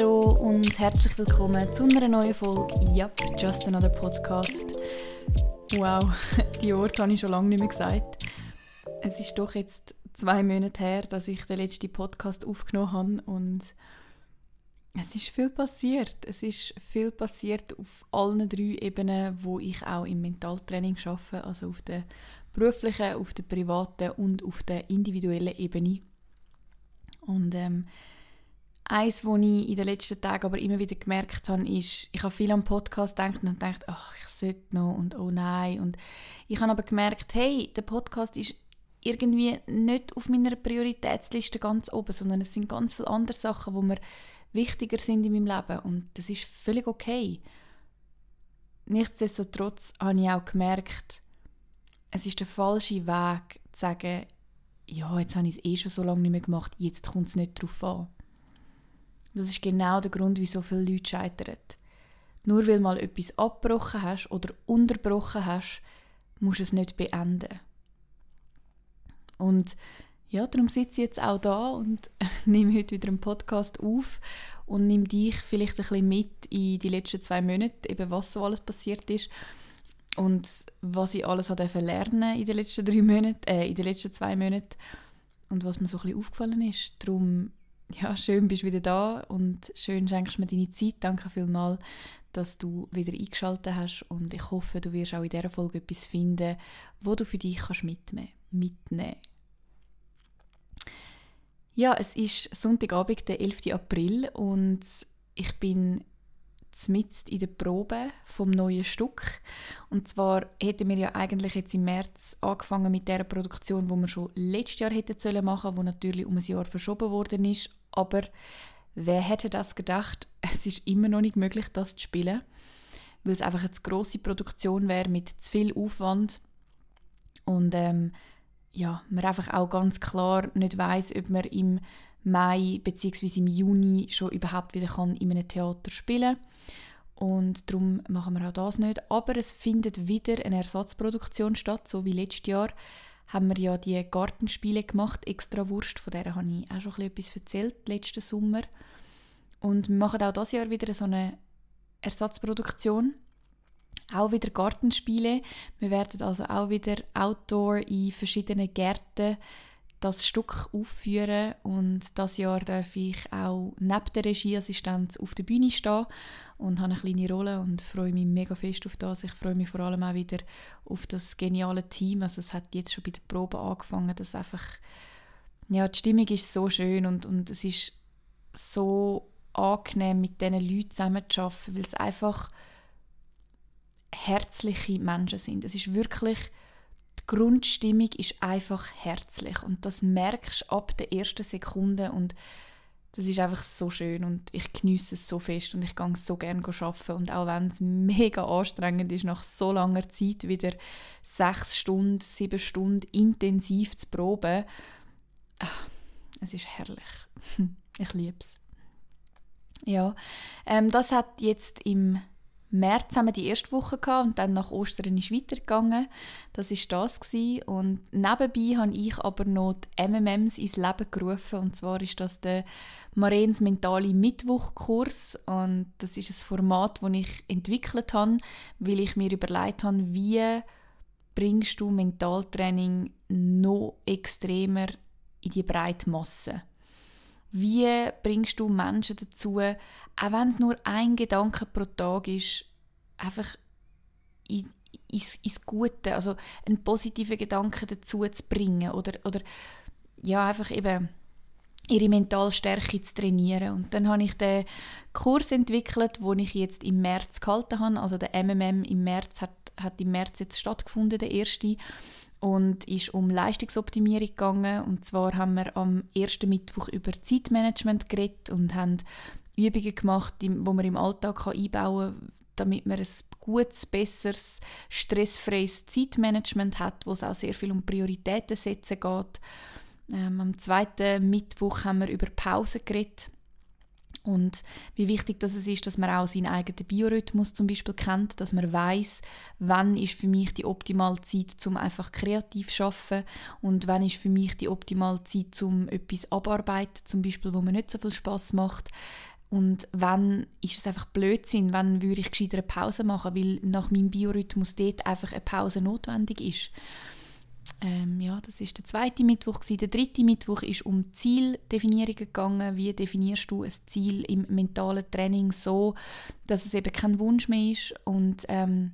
Hallo und herzlich willkommen zu einer neuen Folge Yup, Just Another Podcast. Wow, die Worte habe ich schon lange nicht mehr gesagt. Es ist doch jetzt zwei Monate her, dass ich den letzten Podcast aufgenommen habe und es ist viel passiert. Es ist viel passiert auf allen drei Ebenen, wo ich auch im Mentaltraining arbeite, also auf der beruflichen, auf der privaten und auf der individuellen Ebene. Und ähm, Eins, was ich in den letzten Tagen aber immer wieder gemerkt habe, ist, ich habe viel am Podcast gedacht und gedacht, ach, ich sollte noch und oh nein. Und ich habe aber gemerkt, hey, der Podcast ist irgendwie nicht auf meiner Prioritätsliste ganz oben, sondern es sind ganz viele andere Sachen, die mir wichtiger sind in meinem Leben und das ist völlig okay. Nichtsdestotrotz habe ich auch gemerkt, es ist der falsche Weg zu sagen, ja, jetzt habe ich es eh schon so lange nicht mehr gemacht, jetzt kommt es nicht darauf an. Das ist genau der Grund, wieso viele Leute scheitern. Nur weil mal etwas abgebrochen hast oder unterbrochen hast, musst du es nicht beenden. Und ja, darum sitze ich jetzt auch da und nehme heute wieder einen Podcast auf und nehme dich vielleicht ein bisschen mit in die letzten zwei Monate, eben was so alles passiert ist und was ich alles habe lernen in den letzten drei Monaten, äh, in den letzten zwei Monaten und was mir so ein bisschen aufgefallen ist. Darum ja, schön bist du wieder da und schön schenkst mir deine Zeit. Danke vielmals, dass du wieder eingeschaltet hast und ich hoffe, du wirst auch in dieser Folge etwas finden, wo du für dich kannst mitnehmen mitnehmen Ja, es ist Sonntagabend, der 11. April und ich bin mitten in der Probe vom neuen Stück. Und zwar hätten wir ja eigentlich jetzt im März angefangen mit der Produktion, wo wir schon letztes Jahr hätten machen sollen, wo natürlich um ein Jahr verschoben worden ist. Aber wer hätte das gedacht? Es ist immer noch nicht möglich, das zu spielen, weil es einfach eine zu grosse Produktion wäre mit zu viel Aufwand und ähm, ja, man einfach auch ganz klar nicht weiß, ob man im Mai bzw. im Juni schon überhaupt wieder kann in einem Theater spielen und darum machen wir auch das nicht. Aber es findet wieder eine Ersatzproduktion statt, so wie letztes Jahr haben wir ja die Gartenspiele gemacht, extra Wurst, von der habe ich auch schon etwas erzählt, letzten Sommer. Und wir machen auch dieses Jahr wieder so eine Ersatzproduktion. Auch wieder Gartenspiele. Wir werden also auch wieder Outdoor in verschiedenen Gärten das Stück aufführen und das Jahr darf ich auch neben der Regieassistenz auf der Bühne stehen und habe eine kleine Rolle und freue mich mega fest auf das. Ich freue mich vor allem auch wieder auf das geniale Team. Also es hat jetzt schon bei der Probe angefangen, dass einfach ja die Stimmung ist so schön und, und es ist so angenehm mit diesen Leuten zusammen zu arbeiten, weil es einfach herzliche Menschen sind. Es ist wirklich Grundstimmung ist einfach herzlich und das merkst du ab der ersten Sekunde und das ist einfach so schön und ich genieße es so fest und ich gehe so gerne arbeiten und auch wenn es mega anstrengend ist, nach so langer Zeit wieder sechs Stunden, sieben Stunden intensiv zu proben, ach, es ist herrlich. Ich liebe es. Ja, ähm, das hat jetzt im März haben wir die erste Woche gehabt und dann nach Ostern ist weitergegangen. Das ist das gewesen. und nebenbei habe ich aber noch die MMMs ins Leben gerufen und zwar ist das der Marens mentale Mittwochkurs und das ist ein Format, das ich entwickelt habe, weil ich mir überlegt habe, wie bringst du Mentaltraining noch extremer in die breite Masse. Wie bringst du Menschen dazu, auch wenn es nur ein Gedanke pro Tag ist, einfach ins, ins Gute, also einen positiven Gedanken dazu zu bringen oder, oder ja, einfach eben ihre mentale Stärke zu trainieren. Und dann habe ich den Kurs entwickelt, den ich jetzt im März gehalten habe. Also der MMM im März hat, hat im März jetzt stattgefunden, der erste und ist um Leistungsoptimierung gegangen. Und zwar haben wir am ersten Mittwoch über Zeitmanagement geredet und haben Übungen gemacht, die man im Alltag einbauen kann, damit man ein gutes, besseres, stressfreies Zeitmanagement hat, wo es auch sehr viel um Prioritäten setzen geht. Ähm, am zweiten Mittwoch haben wir über Pause geredet und wie wichtig das ist, dass man auch seinen eigenen Biorhythmus zum Beispiel kennt, dass man weiß, wann ist für mich die optimale Zeit, zum einfach kreativ zu arbeiten und wann ist für mich die optimale Zeit, zum etwas abarbeiten, zum Beispiel, wo mir nicht so viel Spaß macht. und wann ist es einfach Blödsinn, wann würde ich gescheiter eine Pause machen, weil nach meinem Biorhythmus dort einfach eine Pause notwendig ist. Ähm, ja, das ist der zweite Mittwoch. Gewesen. Der dritte Mittwoch ist um Zieldefinierung gegangen. Wie definierst du ein Ziel im mentalen Training so, dass es eben kein Wunsch mehr ist und ähm,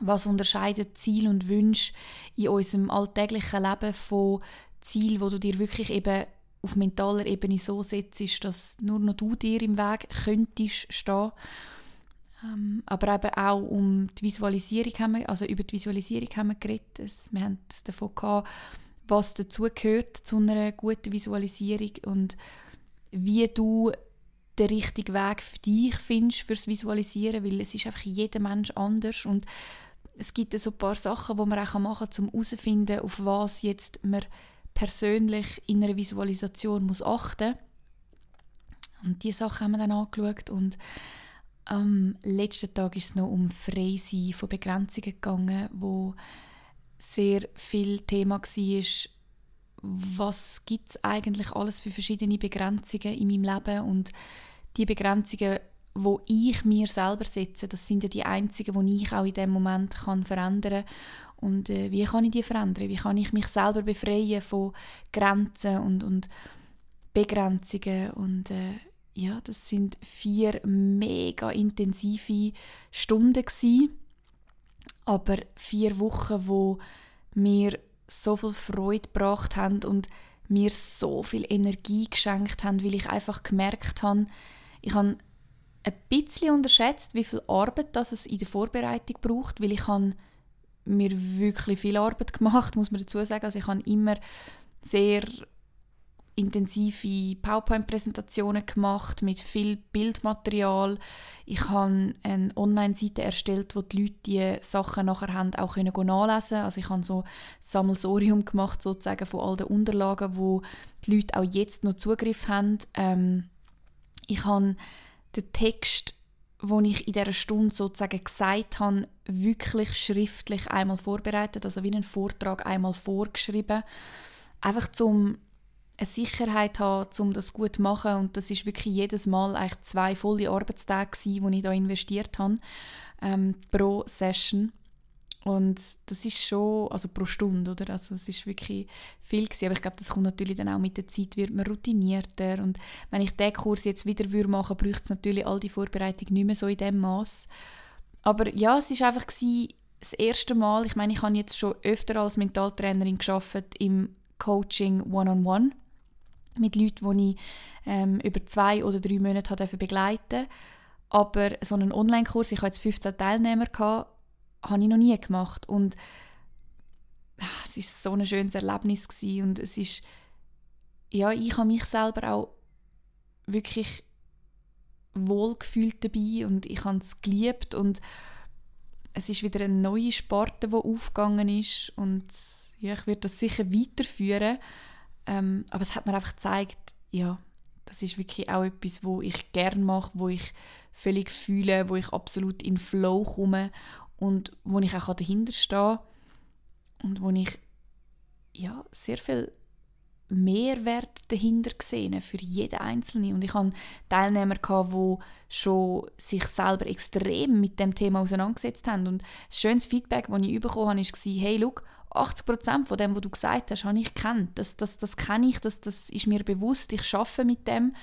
was unterscheidet Ziel und Wunsch in unserem alltäglichen Leben von Ziel, wo du dir wirklich eben auf mentaler Ebene so setzt, dass nur noch du dir im Weg könntest stehen. Ähm, aber eben auch um die Visualisierung haben wir, also über die Visualisierung haben wir geredet. Wir haben davon gehabt, was dazugehört zu einer guten Visualisierung und wie du den richtigen Weg für dich findest fürs Visualisieren, weil es ist einfach jeder Mensch anders und es gibt so ein paar Sachen, die man auch machen kann, um herauszufinden, auf was jetzt man persönlich in einer Visualisation muss achten Und diese Sachen haben wir dann angeschaut und am letzten Tag ist es noch um Freisein von Begrenzungen gegangen, wo sehr viel Thema war, was gibt es eigentlich alles für verschiedene Begrenzungen in meinem Leben? Und die Begrenzungen, wo ich mir selber setze, das sind ja die einzigen, die ich auch in dem Moment kann verändern. Und äh, wie kann ich die verändern? Wie kann ich mich selber befreien von Grenzen und, und Begrenzungen? Und äh, ja, das sind vier mega intensive Stunden gewesen, aber vier Wochen, wo mir so viel Freude gebracht haben und mir so viel Energie geschenkt haben, weil ich einfach gemerkt habe, ich habe ein bisschen unterschätzt, wie viel Arbeit das es in der Vorbereitung braucht, weil ich habe mir wirklich viel Arbeit gemacht, muss man dazu sagen. Also ich habe immer sehr intensive PowerPoint-Präsentationen gemacht mit viel Bildmaterial. Ich habe eine Online-Seite erstellt, wo die Leute die Sachen nachher haben auch können Also ich habe so ein Sammelsorium gemacht sozusagen von all den Unterlagen, wo die Leute auch jetzt noch Zugriff haben. Ähm, ich habe den Text, den ich in dieser Stunde sozusagen gesagt habe, wirklich schriftlich einmal vorbereitet, also wie einen Vortrag einmal vorgeschrieben. Einfach zum eine Sicherheit haben, um das gut zu machen. Und das ist wirklich jedes Mal eigentlich zwei volle Arbeitstage, gewesen, die ich da investiert habe ähm, pro Session. Und das ist schon, also pro Stunde, oder? Also es ist wirklich viel gewesen. Aber ich glaube, das kommt natürlich dann auch mit der Zeit, wird man routinierter. Und wenn ich diesen Kurs jetzt wieder würde machen würde, bräuchte es natürlich all die Vorbereitung nicht mehr so in dem Maß. Aber ja, es ist einfach gewesen, das erste Mal, ich meine, ich habe jetzt schon öfter als Mentaltrainerin geschafft im Coaching One-on-One. -on -One mit Leuten, die ich ähm, über zwei oder drei Monate begleiten durfte. Aber so einen Online-Kurs, ich hatte jetzt 15 Teilnehmer, gehabt, habe ich noch nie gemacht. Und ach, es war so ein schönes Erlebnis. Gewesen. Und es ist, ja, ich habe mich selber auch wirklich wohlgefühlt dabei und ich habe es geliebt und es ist wieder eine neue Sparte, die aufgegangen ist und ja, ich werde das sicher weiterführen. Ähm, aber es hat mir einfach gezeigt, ja, das ist wirklich auch etwas, wo ich gerne mache, wo ich völlig fühle, wo ich absolut in Flow komme und wo ich auch dahinter stehe und wo ich ja, sehr viel Mehrwert dahinter gesehen für jeden Einzelnen. Und ich hatte Teilnehmer, die schon sich selber extrem mit dem Thema auseinandergesetzt haben. Und ein schönes Feedback, das ich bekommen habe, war, hey, look, 80% von dem, was du gesagt hast, habe ich kennt. Das, das, das kenne ich, das, das ist mir bewusst, ich schaffe mit dem.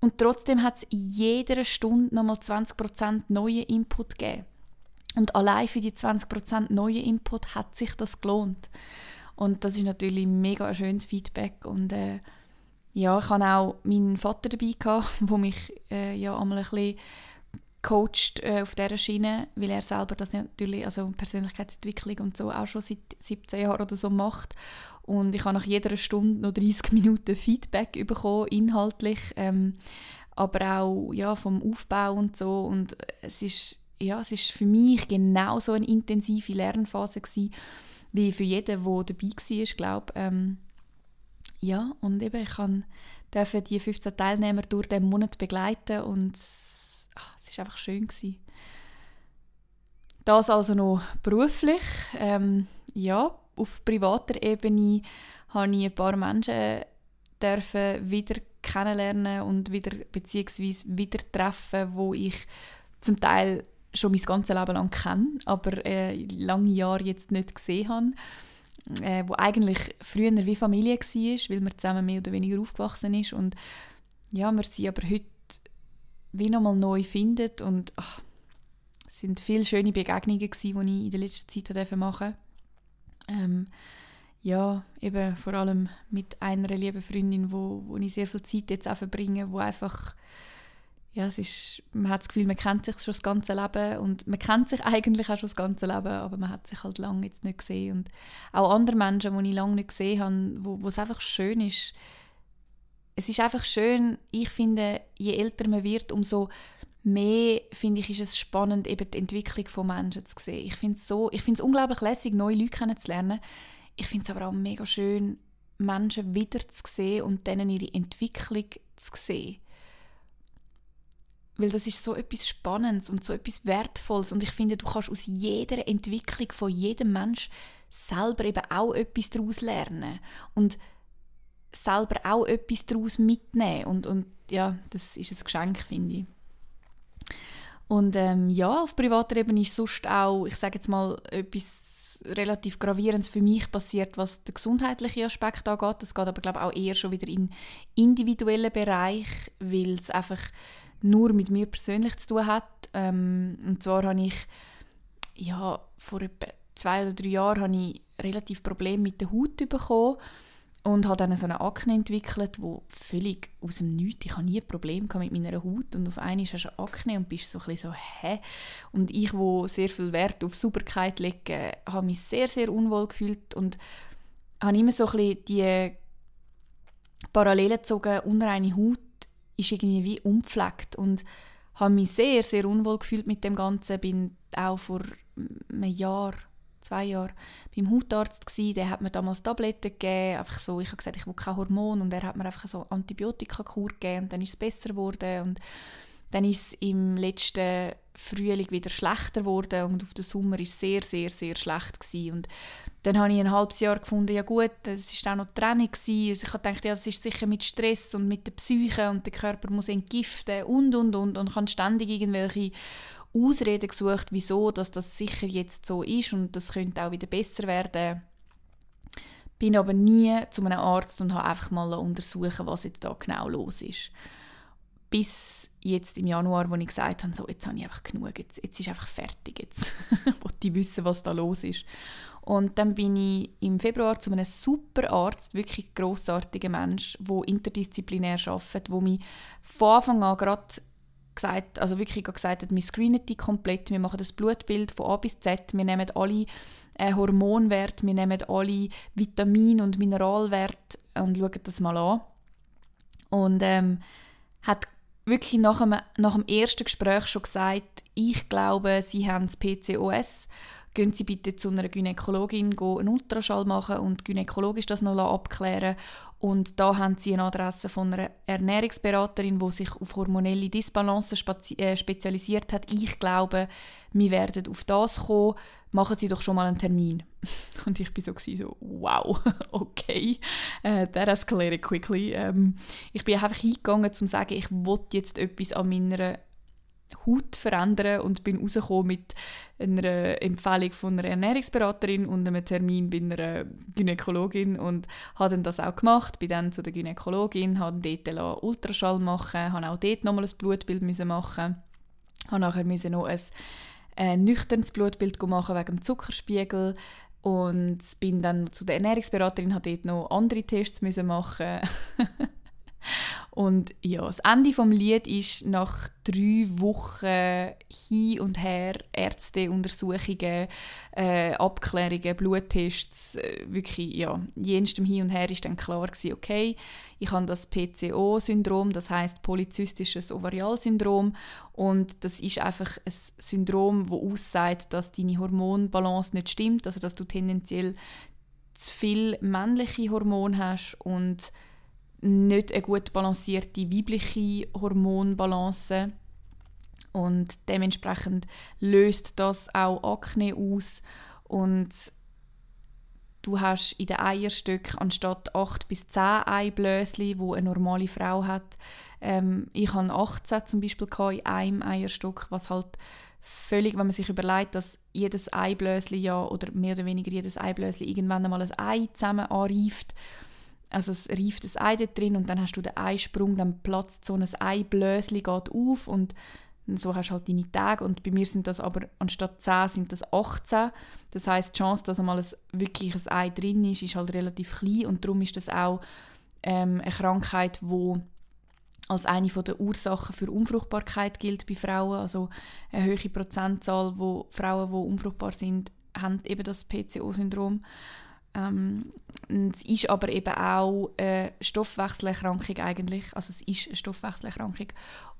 Und trotzdem hat es in jeder Stunde nochmal 20% neuen Input gegeben. Und allein für die 20% neuen Input hat sich das gelohnt. Und das ist natürlich mega ein schönes Feedback. Und äh, ja, ich hatte auch meinen Vater dabei, der mich äh, ja einmal ein bisschen coacht äh, auf dieser Schiene, weil er selber das natürlich, also Persönlichkeitsentwicklung und so, auch schon seit 17 Jahren oder so macht. Und ich habe nach jeder Stunde noch 30 Minuten Feedback bekommen, inhaltlich, ähm, aber auch ja, vom Aufbau und so. Und es ist, ja, es ist für mich genau so eine intensive Lernphase gewesen, wie für jeden, der dabei war, glaube ähm, Ja, und eben, ich durfte die 15 Teilnehmer durch den Monat begleiten und ach, es war einfach schön. Gewesen. Das also noch beruflich. Ähm, ja, auf privater Ebene habe ich ein paar Menschen dürfen wieder kennenlernen und wieder beziehungsweise wieder treffen, wo ich zum Teil schon mein ganzes Leben lang kenne, aber äh, lange Jahre jetzt nicht gesehen habe. Äh, wo eigentlich früher wie Familie war, weil man zusammen mehr oder weniger aufgewachsen ist. Und ja, wir sie aber heute wie nochmal neu findet und ach, es sind viele schöne Begegnungen gewesen, die ich in der letzten Zeit machen ähm, ja, eben vor allem mit einer lieben Freundin, wo, wo ich sehr viel Zeit jetzt auch verbringe, wo einfach ja, es ist, man hat das Gefühl, man kennt sich schon das ganze Leben und man kennt sich eigentlich auch schon das ganze Leben, aber man hat sich halt lange jetzt nicht gesehen. Und auch andere Menschen, die ich lange nicht gesehen habe, wo, wo es einfach schön ist, es ist einfach schön, ich finde, je älter man wird, umso mehr finde ich, ist es spannend, eben die Entwicklung von Menschen zu sehen. Ich finde es so, ich finde es unglaublich lässig, neue Leute kennenzulernen. Ich finde es aber auch mega schön, Menschen wieder zu sehen und denen ihre Entwicklung zu sehen. Weil das ist so etwas Spannendes und so etwas Wertvolles und ich finde, du kannst aus jeder Entwicklung von jedem Mensch selber eben auch etwas daraus lernen und selber auch etwas daraus mitnehmen und, und ja, das ist ein Geschenk, finde ich. Und ähm, ja, auf privater Ebene ist sonst auch, ich sage jetzt mal, etwas relativ Gravierendes für mich passiert, was den gesundheitlichen Aspekt angeht. Das geht aber, glaube ich, auch eher schon wieder in individuellen Bereich, weil es einfach nur mit mir persönlich zu tun hat. Ähm, und zwar habe ich ja, vor etwa zwei oder drei Jahren habe ich relativ Probleme mit der Haut bekommen und habe dann so eine Akne entwickelt, wo völlig aus dem Nichts, ich habe nie ein Problem mit meiner Haut und auf einmal hast du Akne und bist so ein bisschen so, hä? Und ich, wo sehr viel Wert auf Sauberkeit lege, habe mich sehr, sehr unwohl gefühlt und habe immer so ein bisschen die Parallelen gezogen, unreine Haut ist irgendwie wie umgepflegt und habe mich sehr, sehr unwohl gefühlt mit dem Ganzen. Bin auch vor einem Jahr, zwei Jahren beim Hautarzt gewesen. Der hat mir damals Tabletten gegeben. Einfach so, ich habe gesagt, ich will kein Hormon und er hat mir einfach so Antibiotika-Kur gegeben und dann ist es besser geworden und dann ist es im letzten Frühling wieder schlechter geworden und auf den Sommer war es sehr, sehr, sehr schlecht gewesen. Und dann habe ich ein halbes Jahr gefunden, ja gut, es war auch noch Training gewesen. Also ich gedacht, ja, das ist sicher mit Stress und mit der Psyche und der Körper muss entgiften und, und, und. Und habe ständig irgendwelche Ausreden gesucht, wieso dass das sicher jetzt so ist und das könnte auch wieder besser werden. Bin aber nie zu einem Arzt und habe einfach mal untersuchen, was jetzt da genau los ist. Bis jetzt im Januar, wo ich gesagt habe, so, jetzt habe ich einfach genug, jetzt, jetzt ist einfach fertig, jetzt wollte ich wissen, was da los ist. Und dann bin ich im Februar zu einem super Arzt, wirklich grossartiger Mensch, der interdisziplinär arbeitet, wo mich von Anfang an gerade gesagt, also wirklich gesagt hat, wir screenen die komplett, wir machen das Blutbild von A bis Z, wir nehmen alle äh, Hormonwerte, wir nehmen alle Vitamin- und Mineralwerte und schauen das mal an. Und ähm, hat wirklich nach dem, nach dem ersten Gespräch schon gesagt, ich glaube, sie haben das PCOS. Gehen Sie bitte zu einer Gynäkologin, einen Ultraschall machen und gynäkologisch das noch abklären. Und da haben Sie eine Adresse von einer Ernährungsberaterin, die sich auf hormonelle Disbalance äh, spezialisiert hat. Ich glaube, wir werden auf das kommen. Machen Sie doch schon mal einen Termin. Und ich war so, so wow, okay, uh, that escalated quickly. Ähm, ich bin einfach hingegangen, um zu sagen, ich wollte jetzt etwas an meiner Haut verändern und bin rausgekommen mit einer Empfehlung von einer Ernährungsberaterin und einem Termin bei einer Gynäkologin und habe dann das auch gemacht, bin dann zu der Gynäkologin, habe dort Ultraschall machen, habe auch dort nochmal ein Blutbild machen, habe nachher noch ein äh, nüchternes Blutbild machen wegen dem Zuckerspiegel und bin dann zu der Ernährungsberaterin, habe dort noch andere Tests machen Und ja, das Ende vom Lied ist nach drei Wochen hin und her Ärzteuntersuchungen, äh, Abklärungen, Bluttests, äh, wirklich ja, jenstem Hin und Her ist dann klar gewesen, okay, ich habe das PCO-Syndrom, das heißt polyzystisches Ovarialsyndrom. Und das ist einfach ein Syndrom, wo aussagt, dass deine Hormonbalance nicht stimmt, also dass du tendenziell zu viel männliche Hormone hast und nicht eine gut balancierte weibliche Hormonbalance. Und dementsprechend löst das auch Akne aus. Und du hast in den Eierstöcken anstatt 8 bis 10 Eiblöschen, wo eine normale Frau hat, ähm, ich hatte 18 zum Beispiel in einem Eierstock, was halt völlig, wenn man sich überlegt, dass jedes Eiblöschen ja, oder mehr oder weniger jedes Eiblöschen irgendwann einmal ein Ei zusammen anreift, also es reift das Ei dort drin und dann hast du den Eisprung, dann platzt so ein Eiblöschen geht auf und so hast du halt deine Tage und bei mir sind das aber anstatt 10 sind das 18. Das heißt die Chance, dass einmal ein, wirklich ein Ei drin ist, ist halt relativ klein und darum ist das auch ähm, eine Krankheit, wo als eine der Ursachen für Unfruchtbarkeit gilt bei Frauen. Also eine hohe Prozentzahl, wo Frauen, die unfruchtbar sind, haben eben das PCO-Syndrom. Ähm, es ist aber eben auch eine Stoffwechselerkrankung eigentlich. Also es ist eine Stoffwechselerkrankung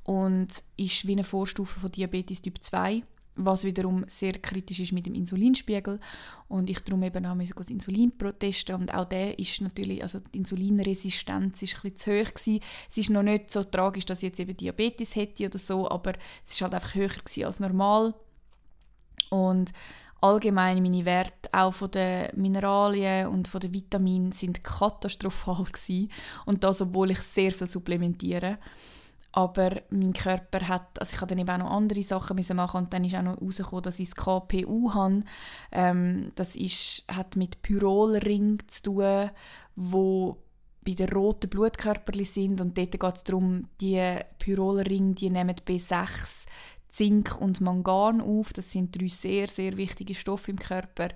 und ist wie eine Vorstufe von Diabetes Typ 2, was wiederum sehr kritisch ist mit dem Insulinspiegel und ich darum eben auch das Insulin testen und auch der ist natürlich, also die Insulinresistenz ist ein bisschen zu hoch gewesen. Es ist noch nicht so tragisch, dass ich jetzt eben Diabetes hätte oder so, aber es ist halt einfach höher als normal und allgemein meine Werte auch von den Mineralien und von den Vitaminen sind katastrophal gewesen. und das obwohl ich sehr viel supplementiere aber mein Körper hat, also ich habe dann eben auch noch andere Sachen müssen machen und dann ist auch noch herausgekommen, dass ich das KPU habe. Ähm, das ist, hat mit Pyrolring zu tun, wo bei den roten Blutkörperchen sind und dort geht es darum, die Pyrolring, die nehmen B6 Zink und Mangan auf. Das sind drei sehr, sehr wichtige Stoffe im Körper.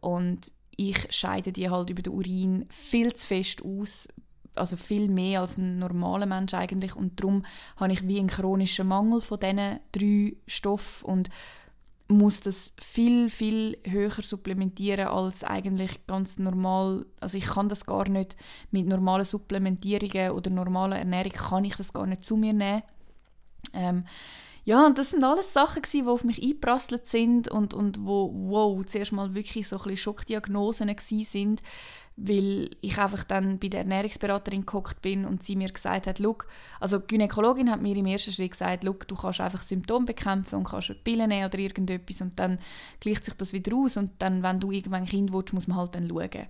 Und ich scheide die halt über den Urin viel zu fest aus, also viel mehr als ein normaler Mensch eigentlich. Und darum habe ich wie einen chronischen Mangel von diesen drei Stoffen und muss das viel, viel höher supplementieren als eigentlich ganz normal. Also ich kann das gar nicht mit normalen Supplementierungen oder normaler Ernährung kann ich das gar nicht zu mir nehmen. Ähm, ja, und das sind alles Sachen, die auf mich eingeprasselt sind und, und wo, wow, zuerst mal wirklich so ein bisschen Schockdiagnosen sind, weil ich einfach dann bei der Ernährungsberaterin gehockt bin und sie mir gesagt hat, Look, also die Gynäkologin hat mir im ersten Schritt gesagt, Look, du kannst einfach Symptome bekämpfen und kannst Pillen nehmen oder irgendetwas und dann gleicht sich das wieder aus und dann, wenn du irgendwann ein Kind willst, muss man halt dann schauen.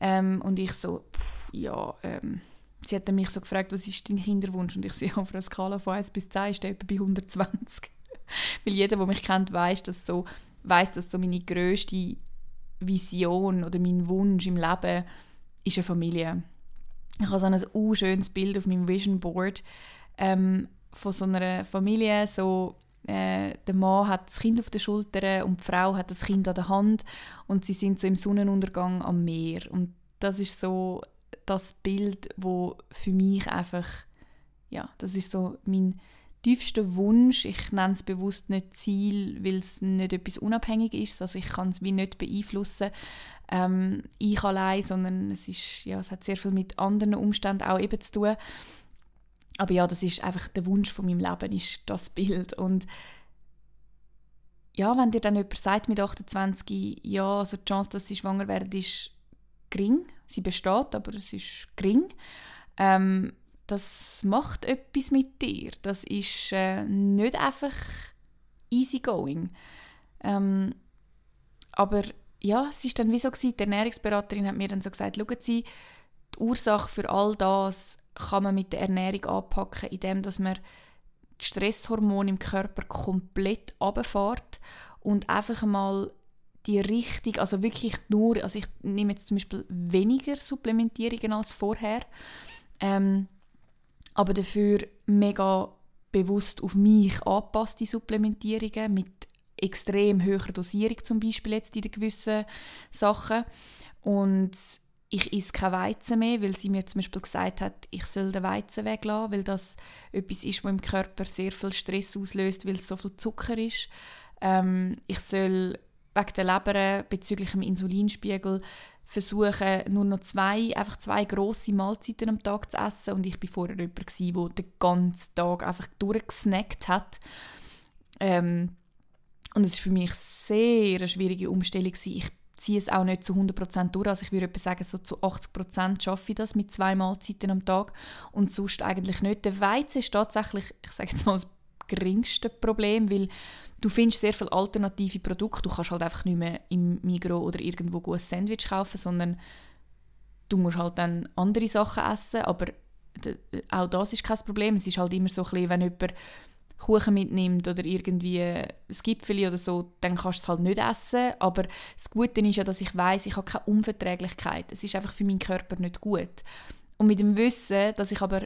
Ähm, und ich so, pff, ja, ähm, sie hat mich so gefragt, was ist dein Kinderwunsch? Und ich ja, auf einer Skala von 1 bis 10 ist der etwa bei 120. Weil jeder, der mich kennt, weiß, dass so, weiss, dass so meine grösste Vision oder mein Wunsch im Leben ist eine Familie. Ich habe so ein uh, schönes Bild auf meinem Vision Board ähm, von so einer Familie, so äh, der Mann hat das Kind auf der Schulter und die Frau hat das Kind an der Hand und sie sind so im Sonnenuntergang am Meer und das ist so das Bild, wo für mich einfach, ja, das ist so mein tiefster Wunsch. Ich nenne es bewusst nicht Ziel, weil es nicht etwas unabhängig ist. Also ich kann es wie nicht beeinflussen, ähm, ich allein, sondern es, ist, ja, es hat sehr viel mit anderen Umständen auch eben zu tun. Aber ja, das ist einfach der Wunsch von meinem Leben, ist das Bild. Und ja, wenn dir dann jemand sagt mit 28, ja, also die Chance, dass sie schwanger werden, ist gering. Sie besteht, aber es ist gering. Ähm, das macht etwas mit dir. Das ist äh, nicht einfach easygoing. Ähm, aber ja, es ist dann wie so gewesen, die Ernährungsberaterin hat mir dann so gesagt, schauen Sie, die Ursache für all das kann man mit der Ernährung anpacken, indem dass man die Stresshormone im Körper komplett runterfährt und einfach mal die Richtung, also wirklich nur, also ich nehme jetzt zum Beispiel weniger Supplementierungen als vorher, ähm, aber dafür mega bewusst auf mich angepasste Supplementierungen mit extrem hoher Dosierung zum Beispiel jetzt in gewissen Sachen und ich esse kein Weizen mehr, weil sie mir zum Beispiel gesagt hat, ich soll den Weizen weglassen, weil das etwas ist, was im Körper sehr viel Stress auslöst, weil es so viel Zucker ist. Ähm, ich soll wegen der Leber bezüglich dem Insulinspiegel versuchen, nur noch zwei, einfach zwei grosse Mahlzeiten am Tag zu essen. Und ich war vorher jemand, der den ganzen Tag einfach durchgesnackt hat. Ähm, und es war für mich sehr eine schwierige Umstellung. Ich ziehe es auch nicht zu 100% durch. Also ich würde sagen, so zu 80% schaffe ich das mit zwei Mahlzeiten am Tag und sonst eigentlich nicht. Der Weizen ist tatsächlich, ich sage jetzt mal, geringsten Probleme, weil du findest sehr viele alternative Produkte. Du kannst halt einfach nicht mehr im Migro oder irgendwo ein Sandwich kaufen, sondern du musst halt dann andere Sachen essen, aber auch das ist kein Problem. Es ist halt immer so ein bisschen, wenn jemand Kuchen mitnimmt oder irgendwie ein Gipfel oder so, dann kannst du es halt nicht essen. Aber das Gute ist ja, dass ich weiß, ich habe keine Unverträglichkeit. Es ist einfach für meinen Körper nicht gut. Und mit dem Wissen, dass ich aber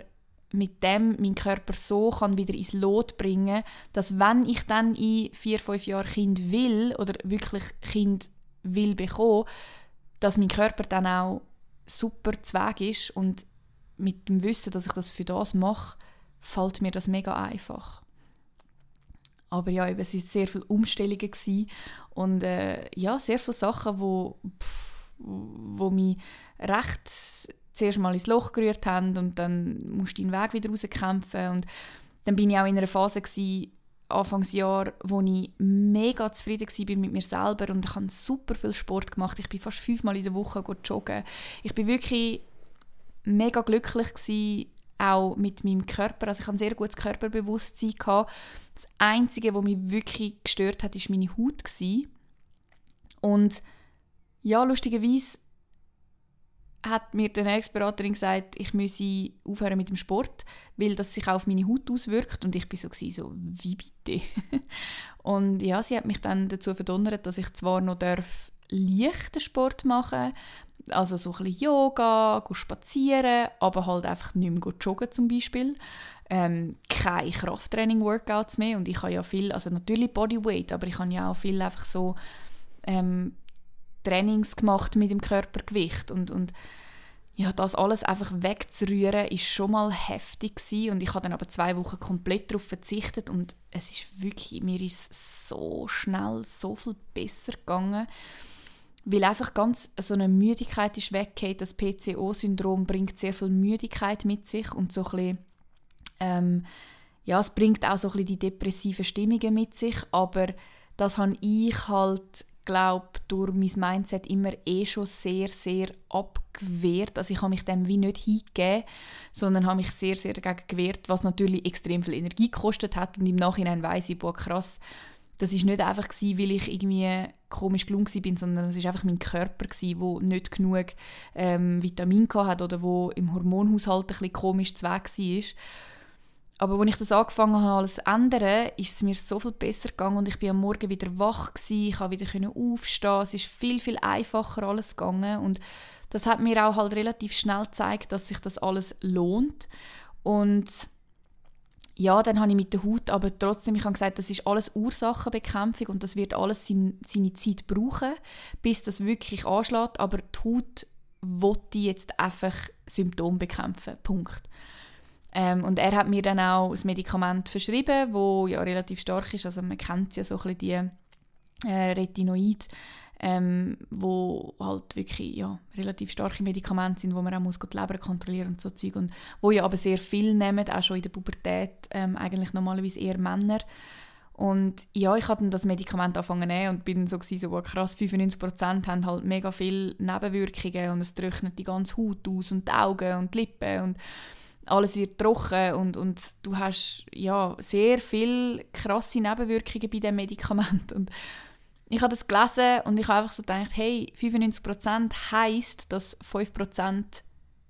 mit dem meinen Körper so kann wieder ins Lot bringen, dass wenn ich dann in vier, fünf Jahren Kind will oder wirklich Kind will bekommen, dass mein Körper dann auch super Zweig ist und mit dem Wissen, dass ich das für das mache, fällt mir das mega einfach. Aber ja, es waren sehr viele Umstellungen gewesen und äh, ja, sehr viele Sachen, wo, pff, wo mich recht zuerst mal ins Loch gerührt haben und dann musste ich den Weg wieder rauskämpfen und dann bin ich auch in einer Phase gewesen, Anfangsjahr, wo ich mega zufrieden war mit mir selber und ich habe super viel Sport gemacht. Ich bin fast fünfmal in der Woche joggen. Ich bin wirklich mega glücklich gewesen, auch mit meinem Körper. Also ich hatte ein sehr gutes Körperbewusstsein. Gehabt. Das Einzige, was mich wirklich gestört hat, war meine Haut. Gewesen. Und ja, lustigerweise hat mir die Ernährungsberaterin gesagt, ich müsse aufhören mit dem Sport, weil das sich auf meine Haut auswirkt. Und ich war so, so wie bitte? und ja, sie hat mich dann dazu verdonnert, dass ich zwar noch darf leichten Sport machen also so ein bisschen Yoga, spazieren, aber halt einfach nicht mehr joggen zum Beispiel. Ähm, keine Krafttraining-Workouts mehr und ich habe ja viel, also natürlich Bodyweight, aber ich habe ja auch viel einfach so ähm, Trainings gemacht mit dem Körpergewicht und, und ja, das alles einfach wegzurühren, ist schon mal heftig gewesen. und ich habe dann aber zwei Wochen komplett darauf verzichtet und es ist wirklich, mir ist so schnell so viel besser gegangen weil einfach ganz so eine Müdigkeit ist weggeht. Das PCO-Syndrom bringt sehr viel Müdigkeit mit sich und so ein bisschen, ähm, ja, es bringt auch so ein bisschen die depressiven Stimmungen mit sich, aber das habe ich halt glaube durch mein Mindset immer eh schon sehr sehr abgewehrt also ich habe mich dem wie nicht hingegeben sondern habe mich sehr sehr dagegen gewehrt was natürlich extrem viel Energie gekostet hat und im Nachhinein weiß ich boah krass das ist nicht einfach gewesen, weil ich irgendwie komisch gelungen bin, sondern es ist einfach mein Körper wo nicht genug ähm, Vitamin hat oder wo im Hormonhaushalt ein bisschen komisch zweck war. Aber als ich das angefangen habe, alles zu ändern, ist es mir so viel besser gegangen und ich bin am Morgen wieder wach gewesen, ich konnte wieder aufstehen, es ist viel, viel einfacher alles gegangen. Und das hat mir auch halt relativ schnell gezeigt, dass sich das alles lohnt. Und ja, dann habe ich mit der Haut, aber trotzdem, ich habe gesagt, das ist alles Ursachenbekämpfung und das wird alles sein, seine Zeit brauchen, bis das wirklich anschlägt, aber die Haut wollte jetzt einfach Symptome bekämpfen, Punkt. Ähm, und er hat mir dann auch ein Medikament verschrieben, wo ja relativ stark ist, also man kennt ja so ein bisschen die äh, Retinoid, ähm, wo halt wirklich ja, relativ starke Medikamente sind, wo man auch muss die Leber kontrollieren und so Zeug und wo ja aber sehr viel nehmen, auch schon in der Pubertät, ähm, eigentlich normalerweise eher Männer. Und ja, ich dann das Medikament angefangen und bin so, gewesen, so krass, 95% haben halt mega viele Nebenwirkungen und es trocknet die ganze Haut aus und die Augen und die Lippen und alles wird trocken und, und du hast ja sehr viele krasse Nebenwirkungen bei diesem Medikament und ich habe das gelesen und ich habe einfach so gedacht, hey, 95% heisst, dass 5%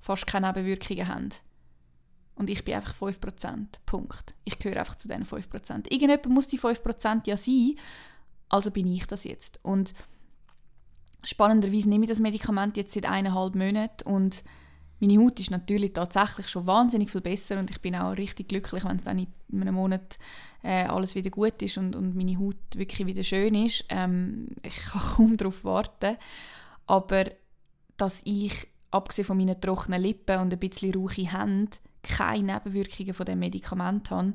fast keine Nebenwirkungen haben. Und ich bin einfach 5%. Punkt. Ich gehöre einfach zu diesen 5%. Irgendjemand muss die 5% ja sein, also bin ich das jetzt. Und spannenderweise nehme ich das Medikament jetzt seit eineinhalb Monaten und meine Haut ist natürlich tatsächlich schon wahnsinnig viel besser und ich bin auch richtig glücklich, wenn es dann in einem Monat äh, alles wieder gut ist und, und meine Haut wirklich wieder schön ist. Ähm, ich kann kaum darauf warten. Aber dass ich, abgesehen von meinen trockenen Lippen und ein bisschen rauche Hände, keine Nebenwirkungen von dem Medikament habe,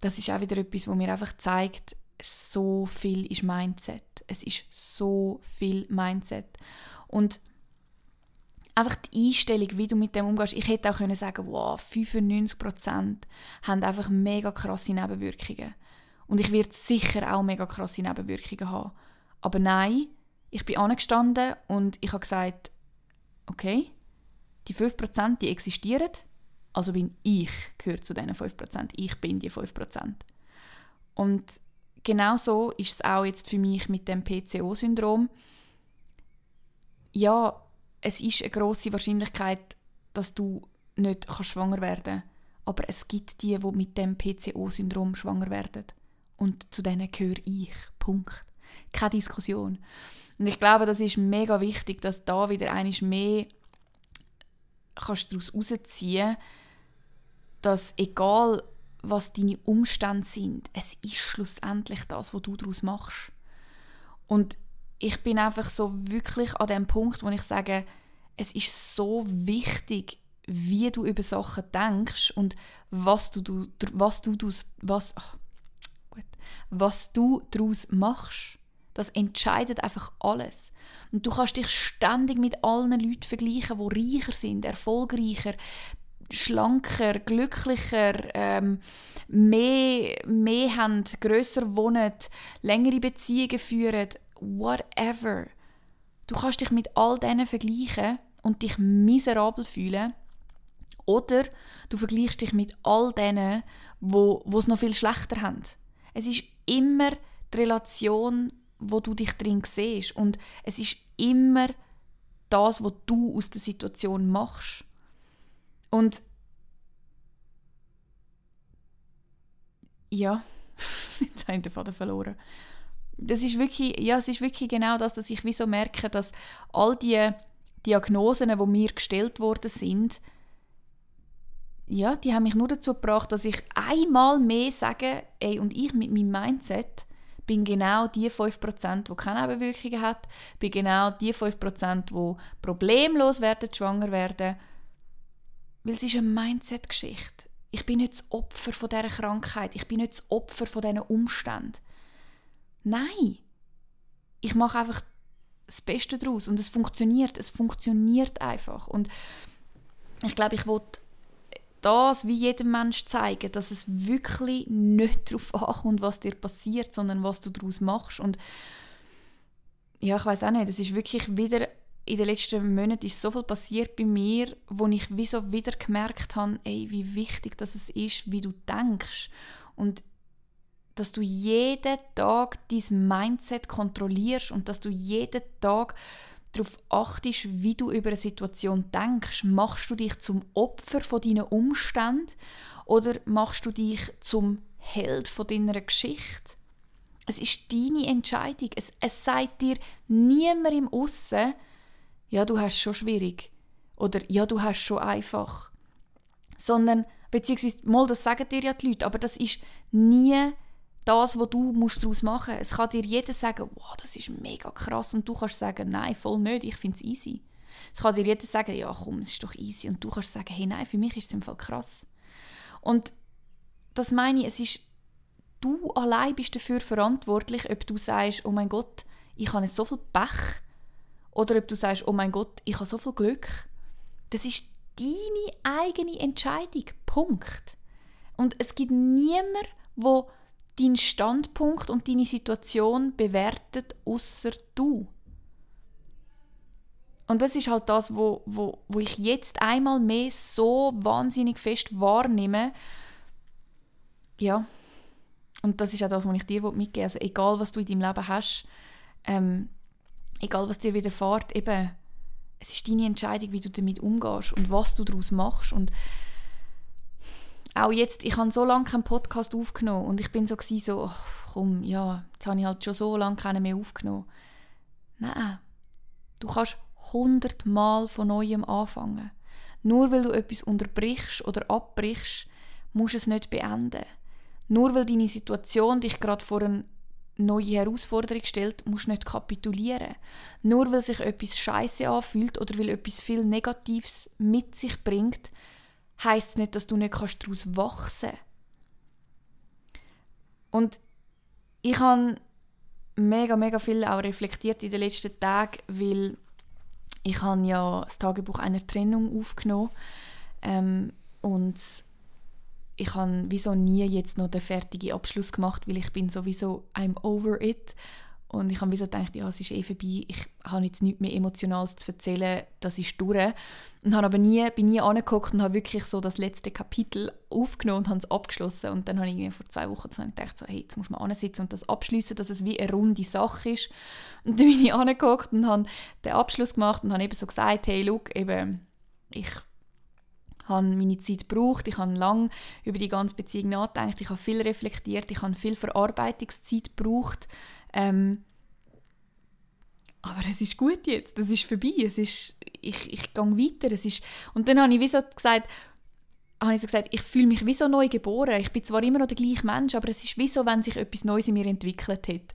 das ist auch wieder etwas, was mir einfach zeigt, so viel ist Mindset. Es ist so viel Mindset. Und einfach die Einstellung, wie du mit dem umgehst. Ich hätte auch können sagen, wow, 95% haben einfach mega krasse Nebenwirkungen. Und ich werde sicher auch mega krasse Nebenwirkungen haben. Aber nein, ich bin angestanden und ich habe gesagt, okay, die 5% die existieren, also bin ich gehört zu diesen 5%. Ich bin die 5%. Und genau so ist es auch jetzt für mich mit dem PCO-Syndrom. Ja, es ist eine große Wahrscheinlichkeit, dass du nicht schwanger werden kannst. Aber es gibt die, die mit dem PCO-Syndrom schwanger werden. Und zu denen gehöre ich. Punkt. Keine Diskussion. Und ich glaube, das ist mega wichtig, dass da wieder einiges mehr kannst daraus herausziehen dass egal was deine Umstände sind, es ist schlussendlich das, was du daraus machst. Und ich bin einfach so wirklich an dem Punkt, wo ich sage, es ist so wichtig, wie du über Sachen denkst und was du, du was du, was, ach, gut, was du daraus machst. Das entscheidet einfach alles. Und du kannst dich ständig mit allen Leuten vergleichen, die reicher sind, erfolgreicher, schlanker, glücklicher, ähm, mehr, mehr haben, grösser wohnen, längere Beziehungen führen, whatever. Du kannst dich mit all denen vergleichen und dich miserabel fühlen. Oder du vergleichst dich mit all denen, wo es noch viel schlechter haben. Es ist immer die Relation, wo du dich drin siehst und es ist immer das, was du aus der Situation machst. Und ja, jetzt habe ich den Faden verloren. Das ist wirklich, ja, es ist wirklich genau das, dass ich wieso merke, dass all die Diagnosen, die mir gestellt worden sind, ja, die haben mich nur dazu gebracht, dass ich einmal mehr sage, ey, und ich mit meinem Mindset bin genau die 5%, die keine Nebenwirkungen hat, bin genau die 5%, die problemlos werden, schwanger werden weil es ist eine Mindset-Geschichte. Ich bin nicht das Opfer von dieser Krankheit. Ich bin nicht das Opfer von diesen Umständen. Nein. Ich mache einfach das Beste daraus und es funktioniert. Es funktioniert einfach. Und ich glaube, ich wollte das wie jedem Mensch zeigen, dass es wirklich nicht darauf ankommt, was dir passiert, sondern was du daraus machst. Und ja, ich weiß auch nicht, es ist wirklich wieder in den letzten Monaten ist so viel passiert bei mir, wo ich wie wieder gemerkt habe, ey, wie wichtig das ist, wie du denkst und dass du jeden Tag dein Mindset kontrollierst und dass du jeden Tag darauf achtest, wie du über eine Situation denkst. Machst du dich zum Opfer von deinen Umständen oder machst du dich zum Held von deiner Geschichte? Es ist deine Entscheidung. Es, es sagt dir niemand im Aussen, ja, du hast schon schwierig oder ja, du hast schon einfach. Sondern, beziehungsweise, mal, das sagen dir ja die Leute, aber das ist nie das, was du musst daraus machen musst. Es kann dir jeder sagen, wow, das ist mega krass und du kannst sagen, nein, voll nicht, ich finde es easy. Es kann dir jeder sagen, ja komm, es ist doch easy und du kannst sagen, hey nein, für mich ist es im Fall krass. Und das meine ich, es ist, du allein bist dafür verantwortlich, ob du sagst, oh mein Gott, ich habe so viel Pech, oder ob du sagst, oh mein Gott, ich habe so viel Glück. Das ist deine eigene Entscheidung. Punkt. Und es gibt niemand, wo deinen Standpunkt und deine Situation bewertet, außer du. Und das ist halt das, wo, wo, wo ich jetzt einmal mehr so wahnsinnig fest wahrnehme. Ja. Und das ist auch das, was ich dir mitgeben Also egal, was du in deinem Leben hast, ähm, egal was dir widerfährt, eben, es ist deine Entscheidung, wie du damit umgehst und was du daraus machst. Und auch jetzt, ich habe so lange keinen Podcast aufgenommen und ich bin so gewesen, so, ach, komm, ja, jetzt habe ich halt schon so lange keinen mehr aufgenommen. Nein, du kannst hundertmal von Neuem anfangen. Nur weil du etwas unterbrichst oder abbrichst, musst du es nicht beenden. Nur weil deine Situation dich gerade vor einen neue Herausforderung stellt, musst du nicht kapitulieren. Nur weil sich etwas scheiße anfühlt oder weil etwas viel Negatives mit sich bringt, heißt es nicht, dass du nicht daraus wachsen kannst. Und ich habe mega, mega viel auch reflektiert in den letzten Tagen, weil ich habe ja das Tagebuch einer Trennung aufgenommen ähm, und ich habe wieso nie jetzt noch den fertigen Abschluss gemacht, weil ich bin sowieso I'm over it Und ich habe wie so gedacht, ja, es ist eh vorbei, ich habe jetzt nichts mehr Emotionales zu erzählen, das ist durch. Und habe aber nie, bin nie angeguckt und habe wirklich so das letzte Kapitel aufgenommen und habe es abgeschlossen. Und dann habe ich vor zwei Wochen so gedacht, so, hey, jetzt muss man ansitzen und das abschließen, dass es wie eine runde Sache ist. Und dann bin ich angeguckt und habe den Abschluss gemacht und habe eben so gesagt, hey, look, eben, ich habe meine Zeit gebraucht, ich habe lange über die ganze Beziehung nachgedacht, ich habe viel reflektiert, ich habe viel Verarbeitungszeit gebraucht. Ähm, aber es ist gut jetzt, das ist vorbei, es ist, ich, ich gehe weiter. Es ist, und dann habe ich so gesagt, habe ich so gesagt, ich fühle mich wie so neu geboren. Ich bin zwar immer noch der gleiche Mensch, aber es ist wie so, wenn sich etwas Neues in mir entwickelt hat.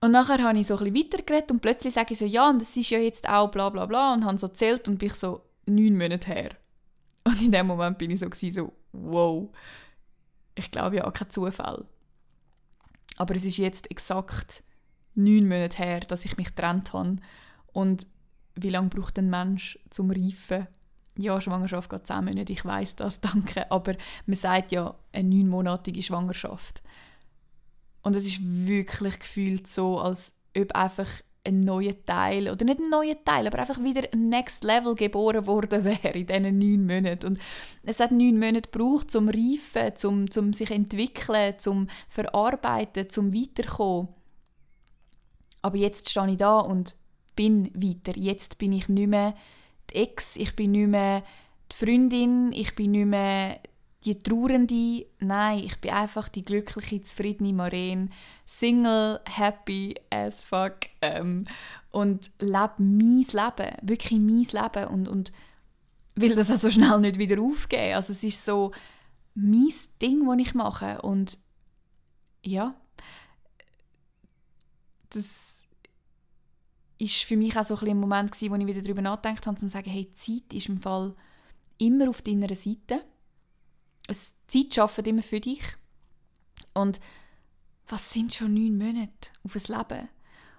Und nachher habe ich so ein bisschen und plötzlich sage ich so, ja, und das ist ja jetzt auch bla bla bla und habe so zählt und bin so neun Monate her. Und in dem Moment bin ich so, so wow, ich glaube ja kein Zufall. Aber es ist jetzt exakt neun Monate her, dass ich mich getrennt habe. Und wie lange braucht ein Mensch zum Reifen? Ja, Schwangerschaft geht zehn Monate, ich weiß das, danke. Aber man sagt ja eine neunmonatige Schwangerschaft. Und es ist wirklich gefühlt so, als ob einfach ein neuer Teil, oder nicht ein neuer Teil, aber einfach wieder ein Next Level geboren worden wäre in diesen neun Monaten. Und es hat neun Monate gebraucht, zum Reifen, zum, zum sich entwickeln, zum Verarbeiten, zum Weiterkommen. Aber jetzt stehe ich da und bin weiter. Jetzt bin ich nicht mehr die Ex, ich bin nicht mehr die Freundin, ich bin nicht mehr die Trauernde. Nein, ich bin einfach die glückliche, zufriedene Maren, Single, happy as fuck ähm, und lebe mein Leben, wirklich mein Leben und, und will das also schnell nicht wieder aufgeben. Also es ist so mein Ding, das ich mache und ja, das ist für mich auch so ein, Moment gewesen, wo ich wieder darüber nachgedacht habe, um zu sagen, hey, Zeit ist im Fall immer auf deiner Seite. Es, Zeit schafft immer für dich. Und was sind schon neun Monate auf ein Leben?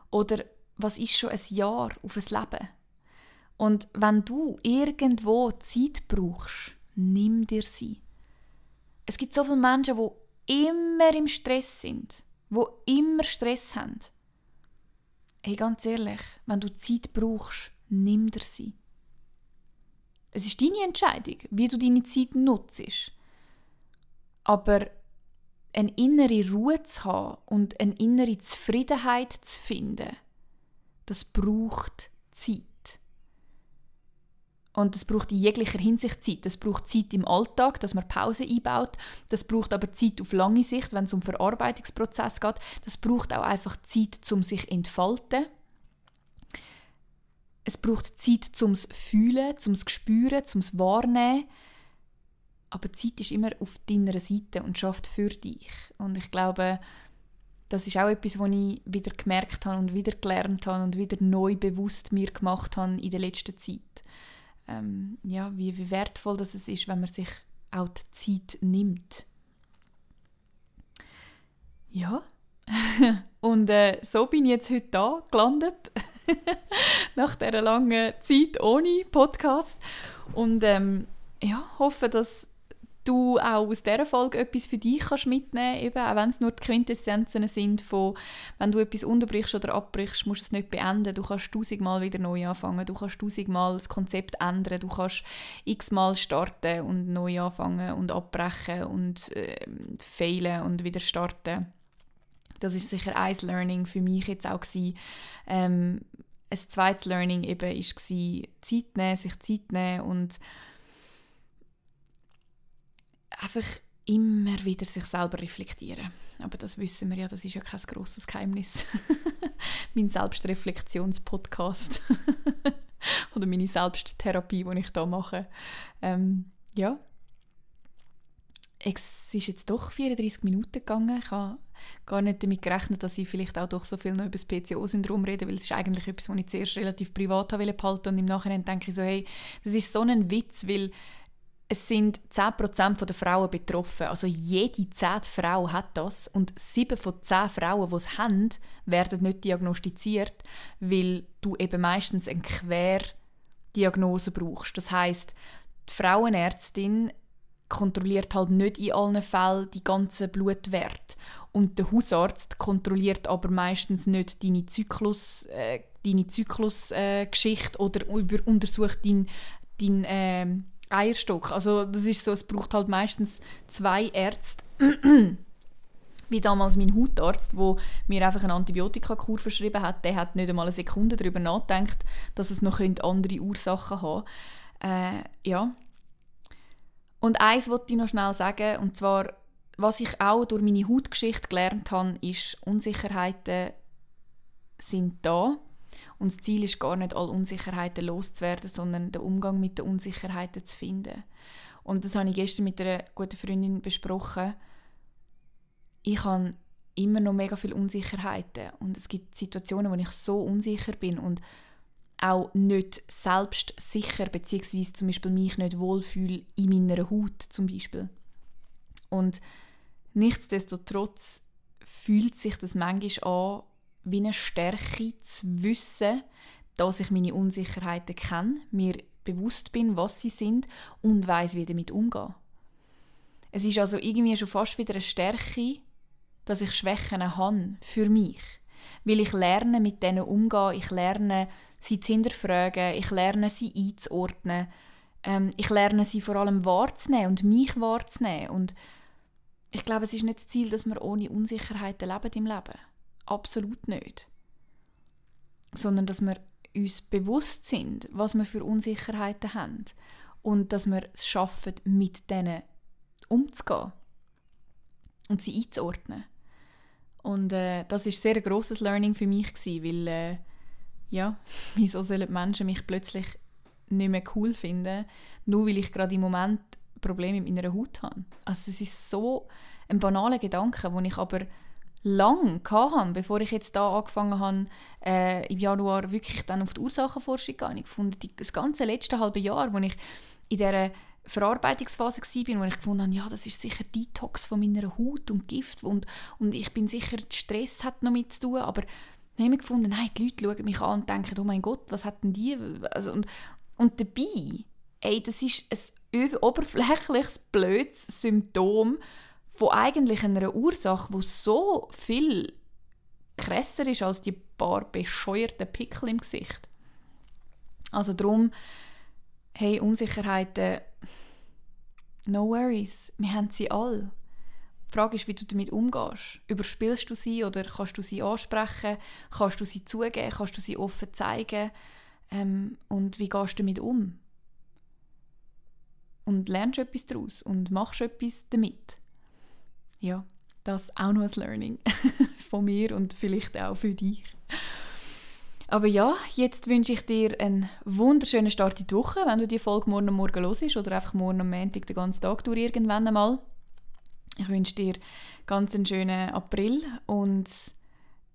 Oder was ist schon ein Jahr auf ein Leben? Und wenn du irgendwo Zeit brauchst, nimm dir sie. Es gibt so viele Menschen, die immer im Stress sind, wo immer Stress haben. Hey, ganz ehrlich, wenn du Zeit brauchst, nimm dir sie. Es ist deine Entscheidung, wie du deine Zeit nutzt. Aber eine innere Ruhe zu haben und eine innere Zufriedenheit zu finden, das braucht Zeit. Und das braucht in jeglicher Hinsicht Zeit. Das braucht Zeit im Alltag, dass man Pause einbaut. Das braucht aber Zeit auf lange Sicht, wenn es um Verarbeitungsprozess geht. Das braucht auch einfach Zeit, um sich entfalten. Es braucht Zeit zum Fühlen, zum Spüren, zum Wahrnehmen. Aber Zeit ist immer auf deiner Seite und schafft für dich. Und ich glaube, das ist auch etwas, was ich wieder gemerkt habe und wieder gelernt habe und wieder neu bewusst mir gemacht habe in der letzten Zeit ähm, ja, wie, wie wertvoll das ist, wenn man sich auch die Zeit nimmt. Ja, und äh, so bin ich jetzt heute da gelandet, nach dieser langen Zeit ohne Podcast. Und ähm, ja, hoffe, dass du auch aus dieser Folge etwas für dich kannst mitnehmen kannst, auch wenn es nur die Quintessenzen sind von, wenn du etwas unterbrichst oder abbrichst, musst du es nicht beenden. Du kannst tausendmal wieder neu anfangen, du kannst tausendmal das Konzept ändern, du kannst x-mal starten und neu anfangen und abbrechen und äh, failen und wieder starten. Das ist sicher ein Learning für mich jetzt auch gewesen. Ähm, ein zweites Learning eben war, Zeit nehmen, sich Zeit nehmen und einfach immer wieder sich selber reflektieren. Aber das wissen wir ja, das ist ja kein großes Geheimnis. mein Selbstreflexionspodcast oder meine Selbsttherapie, die ich da mache. Ähm, ja, es ist jetzt doch 34 Minuten gegangen. Ich habe gar nicht damit gerechnet, dass ich vielleicht auch doch so viel noch über das PCO-Syndrom rede, weil es ist eigentlich etwas, was ich zuerst relativ privat behalten und im Nachhinein denke ich so, hey, das ist so ein Witz, weil es sind 10% der Frauen betroffen. Also jede zehnte Frau hat das und 7 von 10 Frauen, die es haben, werden nicht diagnostiziert, weil du eben meistens eine Querdiagnose brauchst. Das heißt, die Frauenärztin kontrolliert halt nicht in allen Fällen die ganzen Blutwerte. und der Hausarzt kontrolliert aber meistens nicht deine Zyklus, äh, deine Zyklusgeschichte äh, oder über, untersucht deinen dein, äh, Eierstock. Also das ist so, es braucht halt meistens zwei Ärzte wie damals mein Hautarzt, wo mir einfach eine Antibiotikakur verschrieben hat, der hat nicht einmal eine Sekunde darüber nachgedacht, dass es noch andere Ursachen haben äh, ja. Und eins wollte ich noch schnell sagen, und zwar, was ich auch durch meine Hautgeschichte gelernt habe, ist, Unsicherheiten sind da. Und das Ziel ist gar nicht, alle Unsicherheiten loszuwerden, sondern den Umgang mit den Unsicherheiten zu finden. Und das habe ich gestern mit einer guten Freundin besprochen ich habe immer noch mega viele Unsicherheiten und es gibt Situationen, wo ich so unsicher bin und auch nicht selbst sicher beziehungsweise zum Beispiel mich nicht wohlfühle in meiner Haut zum Beispiel. Und nichtsdestotrotz fühlt sich das manchmal an wie eine Stärke zu wissen, dass ich meine Unsicherheiten kenne, mir bewusst bin, was sie sind und weiß, wie damit umgehen. Es ist also irgendwie schon fast wieder eine Stärke, dass ich Schwächen habe für mich. Weil ich lerne, mit denen umzugehen, ich lerne, sie zu hinterfragen, ich lerne, sie einzuordnen. Ähm, ich lerne, sie vor allem wahrzunehmen und mich wahrzunehmen. Und ich glaube, es ist nicht das Ziel, dass wir ohne Unsicherheiten leben im Leben. Absolut nicht. Sondern, dass wir uns bewusst sind, was wir für Unsicherheiten haben. Und dass wir es schaffen, mit denen umzugehen und sie einzuordnen. Und äh, das ist sehr ein grosses Learning für mich gewesen, weil äh, ja, wieso sollen Menschen mich plötzlich nicht mehr cool finden, nur weil ich gerade im Moment Probleme mit meiner Haut habe. Also es ist so ein banaler Gedanke, den ich aber lang hatte, bevor ich jetzt da angefangen habe, äh, im Januar wirklich dann auf die Ursachenforschung zu gehen. Ich fand das ganze letzte halbe Jahr, wo ich in dieser Verarbeitungsphase war, wo ich gefunden habe, ja, das ist sicher Detox von meiner Haut und Gift und, und ich bin sicher, Stress hat noch mit zu tun, aber dann habe ich gefunden, nein, die Leute schauen mich an und denken, oh mein Gott, was hatten die? Also, und, und dabei, ey, das ist ein oberflächliches, blödes Symptom von eigentlich einer Ursache, die so viel krasser ist als die paar bescheuerten Pickel im Gesicht. Also darum, hey, Unsicherheiten, no worries, wir haben sie alle. Die Frage ist, wie du damit umgehst. Überspielst du sie oder kannst du sie ansprechen? Kannst du sie zugeben? Kannst du sie offen zeigen? Ähm, und wie gehst du damit um? Und lernst du etwas daraus und machst etwas damit. Ja, das auch noch ein Learning von mir und vielleicht auch für dich. Aber ja, jetzt wünsche ich dir einen wunderschönen Start in die Woche, wenn du die Folge morgen am Morgen ist oder einfach morgen am Montag den ganzen Tag durch irgendwann einmal. Ich wünsche dir ganz einen schönen April und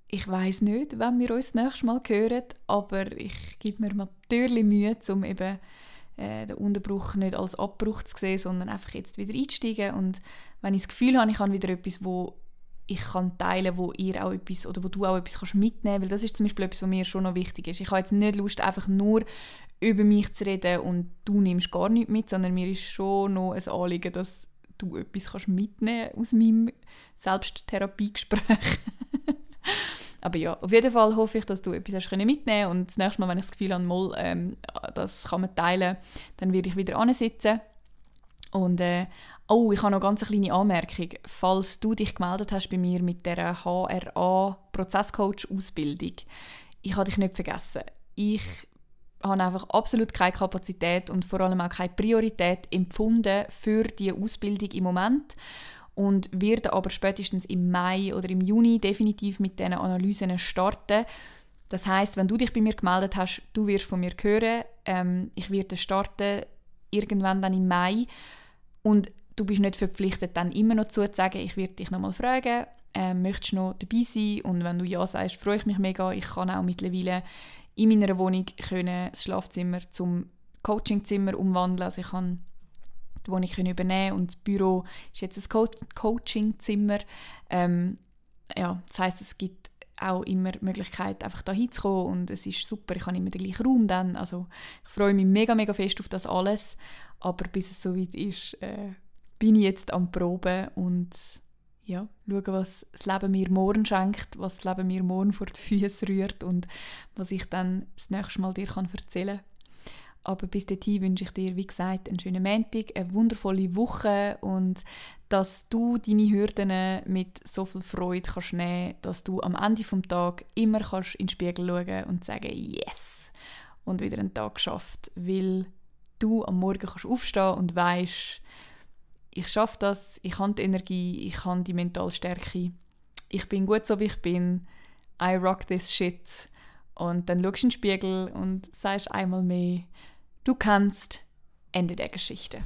ich weiß nicht, wann wir uns das nächste Mal hören, aber ich gebe mir natürlich Mühe, um eben äh, den Unterbruch nicht als Abbruch zu sehen, sondern einfach jetzt wieder einzusteigen und wenn ich das Gefühl habe, ich habe wieder etwas, wo ich kann teilen, wo ihr auch etwas oder wo du auch etwas kannst mitnehmen, weil das ist zum Beispiel etwas, was mir schon noch wichtig ist. Ich habe jetzt nicht Lust, einfach nur über mich zu reden und du nimmst gar nichts mit, sondern mir ist schon noch ein Anliegen, dass du etwas kannst mitnehmen aus meinem Selbsttherapiegespräch. Aber ja, auf jeden Fall hoffe ich, dass du etwas hast mitnehmen und das nächste Mal, wenn ich das Gefühl habe, mal, ähm, das kann man teilen, dann werde ich wieder ansitzen und äh, Oh, ich habe noch ganz eine kleine Anmerkung. Falls du dich gemeldet hast bei mir mit der HRA Prozesscoach-Ausbildung, ich habe dich nicht vergessen. Ich habe einfach absolut keine Kapazität und vor allem auch keine Priorität empfunden für die Ausbildung im Moment und werde aber spätestens im Mai oder im Juni definitiv mit diesen Analysen starten. Das heißt, wenn du dich bei mir gemeldet hast, du wirst von mir hören. Ähm, ich werde starten irgendwann dann im Mai und du bist nicht verpflichtet, dann immer noch zu sagen, ich werde dich nochmal fragen, äh, möchtest du noch dabei sein? Und wenn du ja sagst, freue ich mich mega. Ich kann auch mittlerweile in meiner Wohnung können das Schlafzimmer zum Coachingzimmer umwandeln. Also ich kann die Wohnung können übernehmen und das Büro ist jetzt ein Co Coachingzimmer. Ähm, ja, das heißt, es gibt auch immer die Möglichkeit, einfach da hinzukommen und es ist super, ich habe immer den gleichen Raum dann. Also ich freue mich mega, mega fest auf das alles, aber bis es soweit ist, äh, bin ich jetzt am Proben und ja, schauen, was das Leben mir morgen schenkt, was das Leben mir morgen vor die Füße rührt und was ich dann das nächste Mal dir kann erzählen kann. Aber bis dahin wünsche ich dir, wie gesagt, einen schönen Montag, eine wundervolle Woche und dass du deine Hürden mit so viel Freude kannst nehmen dass du am Ende des Tages immer kannst in den Spiegel schauen und sagen «Yes!» und wieder einen Tag geschafft, weil du am Morgen kannst aufstehen und weißt, ich schaffe das, ich habe die Energie, ich habe die Mentalstärke, ich bin gut so wie ich bin, I rock this shit. Und dann schaust du in den Spiegel und sagst einmal mehr, du kannst, Ende der Geschichte.